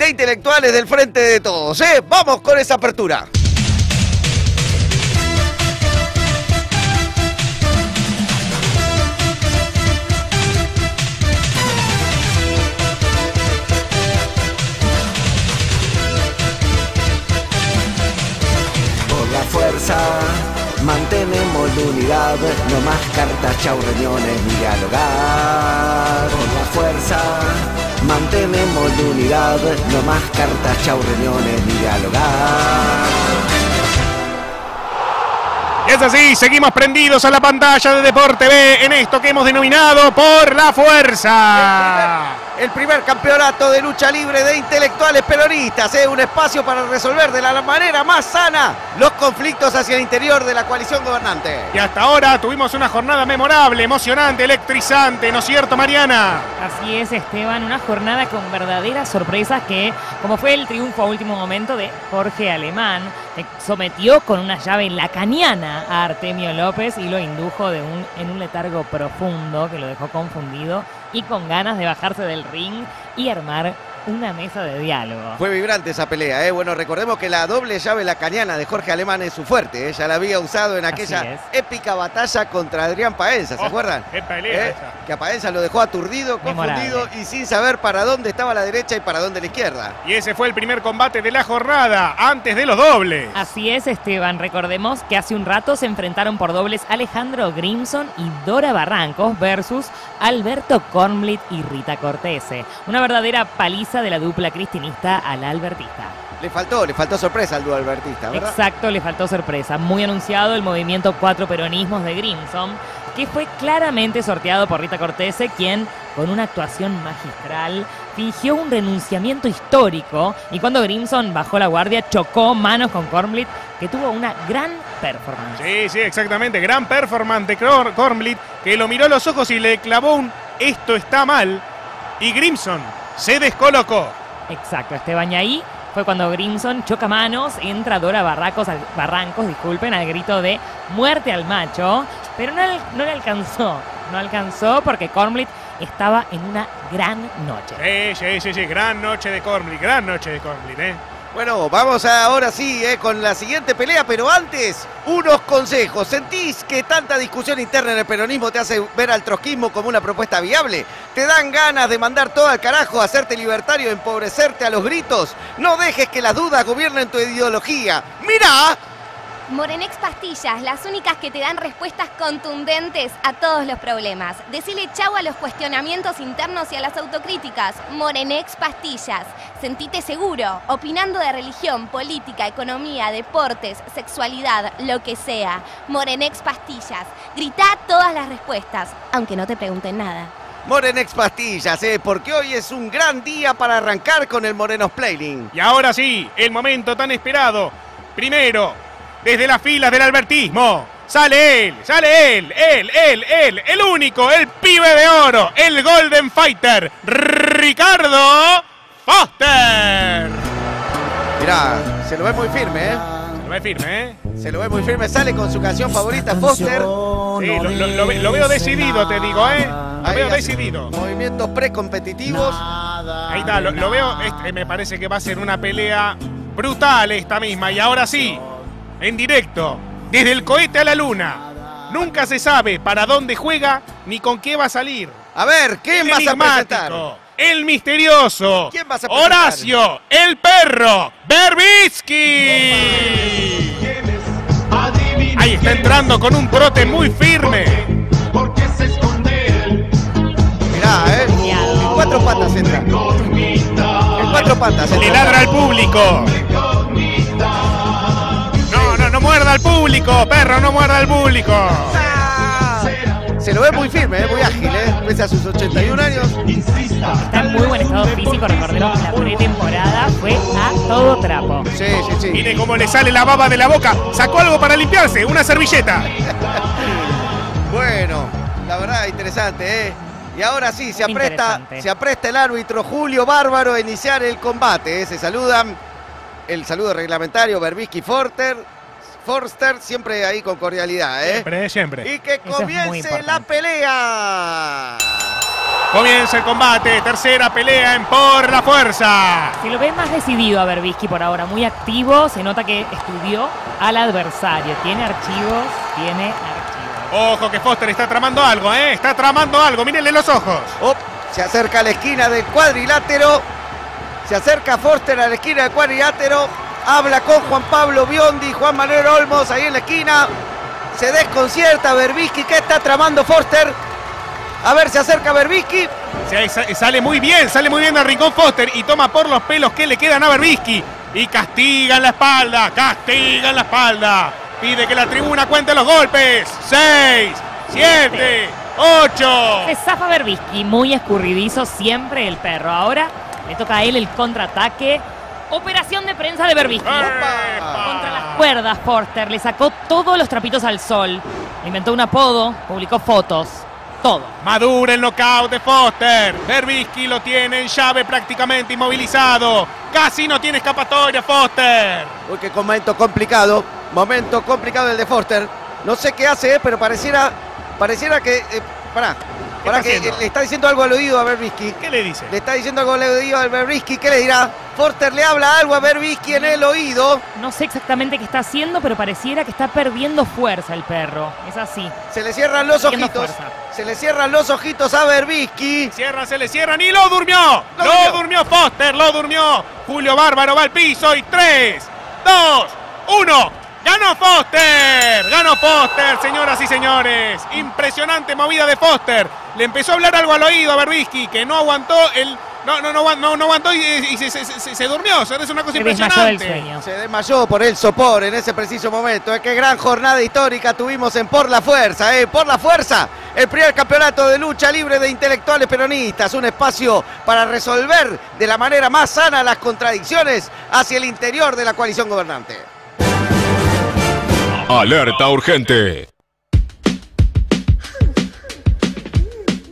de intelectuales del frente de todos. ¿eh? Vamos con esa apertura. Por la fuerza mantenemos la unidad, no más cartas, chau reuniones ni dialogar. Por la fuerza mantenemos no más cartas, chau reuniones ni dialogar. Es así, seguimos prendidos a la pantalla de Deporte B en esto que hemos denominado por la fuerza. El primer campeonato de lucha libre de intelectuales peronistas, ¿eh? un espacio para resolver de la manera más sana los conflictos hacia el interior de la coalición gobernante. Y hasta ahora tuvimos una jornada memorable, emocionante, electrizante, ¿no es cierto, Mariana? Así es, Esteban, una jornada con verdaderas sorpresas que, como fue el triunfo a último momento de Jorge Alemán, sometió con una llave lacaniana a Artemio López y lo indujo de un, en un letargo profundo que lo dejó confundido y con ganas de bajarse del ring y armar una mesa de diálogo. Fue vibrante esa pelea, ¿eh? Bueno, recordemos que la doble llave lacaniana de Jorge Alemán es su fuerte, ¿eh? Ya la había usado en aquella épica batalla contra Adrián Paenza, ¿se Oh, acuerdan? qué pelea ¿Eh? esa. Que a Paenza lo dejó aturdido, Memorable. confundido y sin saber para dónde estaba la derecha y para dónde la izquierda. Y ese fue el primer combate de la jornada, antes de los dobles. Así es, Esteban. Recordemos que hace un rato se enfrentaron por dobles Alejandro Grimson y Dora Barrancos versus Alberto Cornblit y Rita Cortese. Una verdadera paliza de la dupla cristinista a la albertista. Le faltó, le faltó sorpresa al dúo albertista, ¿verdad? Exacto, le faltó sorpresa. Muy anunciado el movimiento Cuatro Peronismos de Grimson, que fue claramente sorteado por Rita Cortese, quien, con una actuación magistral, fingió un renunciamiento histórico y cuando Grimson bajó la guardia chocó manos con Cornblit, que tuvo una gran performance. Sí, sí, exactamente. Gran performance de Cor- Cornblit, que lo miró a los ojos y le clavó un esto está mal. Y Grimson se descolocó. Exacto, Esteban. Y ahí fue cuando Grimson choca manos, entra Dora Barracos, al- Barrancos, disculpen, al grito de muerte al macho, pero no, no le alcanzó. No alcanzó porque Cornblit estaba en una gran noche. Sí, sí, sí, sí. Gran noche de Cornblit, gran noche de Cornblit, ¿eh? Bueno, vamos ahora sí eh, con la siguiente pelea, pero antes, unos consejos. ¿Sentís que tanta discusión interna en el peronismo te hace ver al trotskismo como una propuesta viable? ¿Te dan ganas de mandar todo al carajo, hacerte libertario, empobrecerte a los gritos? No dejes que las dudas gobiernen tu ideología. ¡Mira! Morenex Pastillas, las únicas que te dan respuestas contundentes a todos los problemas. Decile chau a los cuestionamientos internos y a las autocríticas. Morenex Pastillas. Sentite seguro, opinando de religión, política, economía, deportes, sexualidad, lo que sea. Morenex Pastillas. Grita todas las respuestas, aunque no te pregunten nada. Morenex Pastillas, eh, porque hoy es un gran día para arrancar con el Morenos Playling. Y ahora sí, el momento tan esperado. Primero, desde las filas del albertismo. Sale él, sale él, él, él, él, el único, el pibe de oro, el Golden Fighter, Ricardo Foster. Mirá, se lo ve muy firme, ¿eh? Se lo ve firme, ¿eh? Se lo ve muy firme, sale con su canción favorita, Foster. Sí, lo, lo- lo ve- lo veo decidido, te digo, ¿eh? Lo Ahí veo decidido. Movimientos precompetitivos. Ahí está, lo, lo veo, este, me parece que va a ser una pelea brutal esta misma. Y ahora sí, en directo, desde el cohete a la luna. Nunca se sabe para dónde juega ni con qué va a salir. A ver, ¿quién El vas a presentar? El misterioso. ¿Quién vas a presentar? Horacio, el perro, Berbisky. Ahí está entrando con un trote muy firme. Mirá, ¿eh? En cuatro patas entra. En cuatro patas Le entra. ladra al público. No, muerda al público, perro, no muerda al público. Se lo ve muy firme, ¿eh? muy ágil, ¿eh? pese a sus 81 años. Está en muy buen estado físico. Recordemos que la pretemporada fue a todo trapo. Sí, sí, sí. Mire cómo le sale la baba de la boca. Sacó algo para limpiarse, una servilleta. Bueno, la verdad, interesante, ¿eh? Y ahora sí, se apresta, se apresta el árbitro Julio Bárbaro a iniciar el combate. ¿eh? Se saludan el saludo reglamentario, Berbisky Forster, Forster, siempre ahí con cordialidad, ¿eh? Siempre, siempre. Y que es comience la pelea. Comienza el combate, tercera pelea en Por la Fuerza. Se lo ve más decidido a Berbisky por ahora, muy activo. Se nota que estudió al adversario. Tiene archivos, tiene archivos. Ojo que Foster está tramando algo, ¿eh? Está tramando algo, mírenle los ojos. Oh, se acerca a la esquina del cuadrilátero. Se acerca Foster a la esquina del cuadrilátero. Habla con Juan Pablo Biondi, Juan Manuel Olmos ahí en la esquina. Se desconcierta Berbisky. ¿Qué está tramando Foster? A ver, se acerca Berbisky. Sale muy bien, sale muy bien de Rincón Foster y toma por los pelos que le quedan a Berbisky. Y castiga en la espalda, castiga en la espalda. Pide que la tribuna cuente los golpes. Seis, siete, ocho. Se zafa Berbisky, muy escurridizo siempre el perro. Ahora le toca a él el contraataque. Operación de prensa de Berbisky. Contra las cuerdas, Forster le sacó todos los trapitos al sol. Le inventó un apodo, publicó fotos. Todo. Madura el knockout de Foster. Berbisky lo tiene en llave prácticamente inmovilizado. Casi no tiene escapatoria Foster. Uy, qué momento complicado. Momento complicado el de Foster. No sé qué hace, pero pareciera, pareciera que... eh, pará, pará está que haciendo? eh, le está diciendo algo al oído a Berbisky. ¿Qué le dice? Le está diciendo algo al oído a Berbisky. ¿Qué le dirá? Forster le habla algo a Berbisky en el oído. No sé exactamente qué está haciendo, pero pareciera que está perdiendo fuerza el perro. Es así. Se le cierran los Perdiendo ojitos. fuerza. Se le cierran los ojitos a Berbisky. Cierran, se le cierran y lo durmió. Lo Lo, durmió. durmió. Foster, lo durmió. Julio Bárbaro va al piso y 3, 2, 1. ¡Ganó Foster! ¡Ganó Foster, señoras y señores! Impresionante movida de Foster. Le empezó a hablar algo al oído a Berbisky que no aguantó el. No, no, no, no, no aguantó y, y se, se- se- se durmió. O sea, es una cosa Se desmayó del impresionante. sueño. Se desmayó por el sopor en ese preciso momento. Eh, Qué gran jornada histórica tuvimos en Por la Fuerza. Eh. Por la Fuerza, el primer campeonato de lucha libre de intelectuales peronistas. Un espacio para resolver de la manera más sana las contradicciones hacia el interior de la coalición gobernante. Alerta urgente.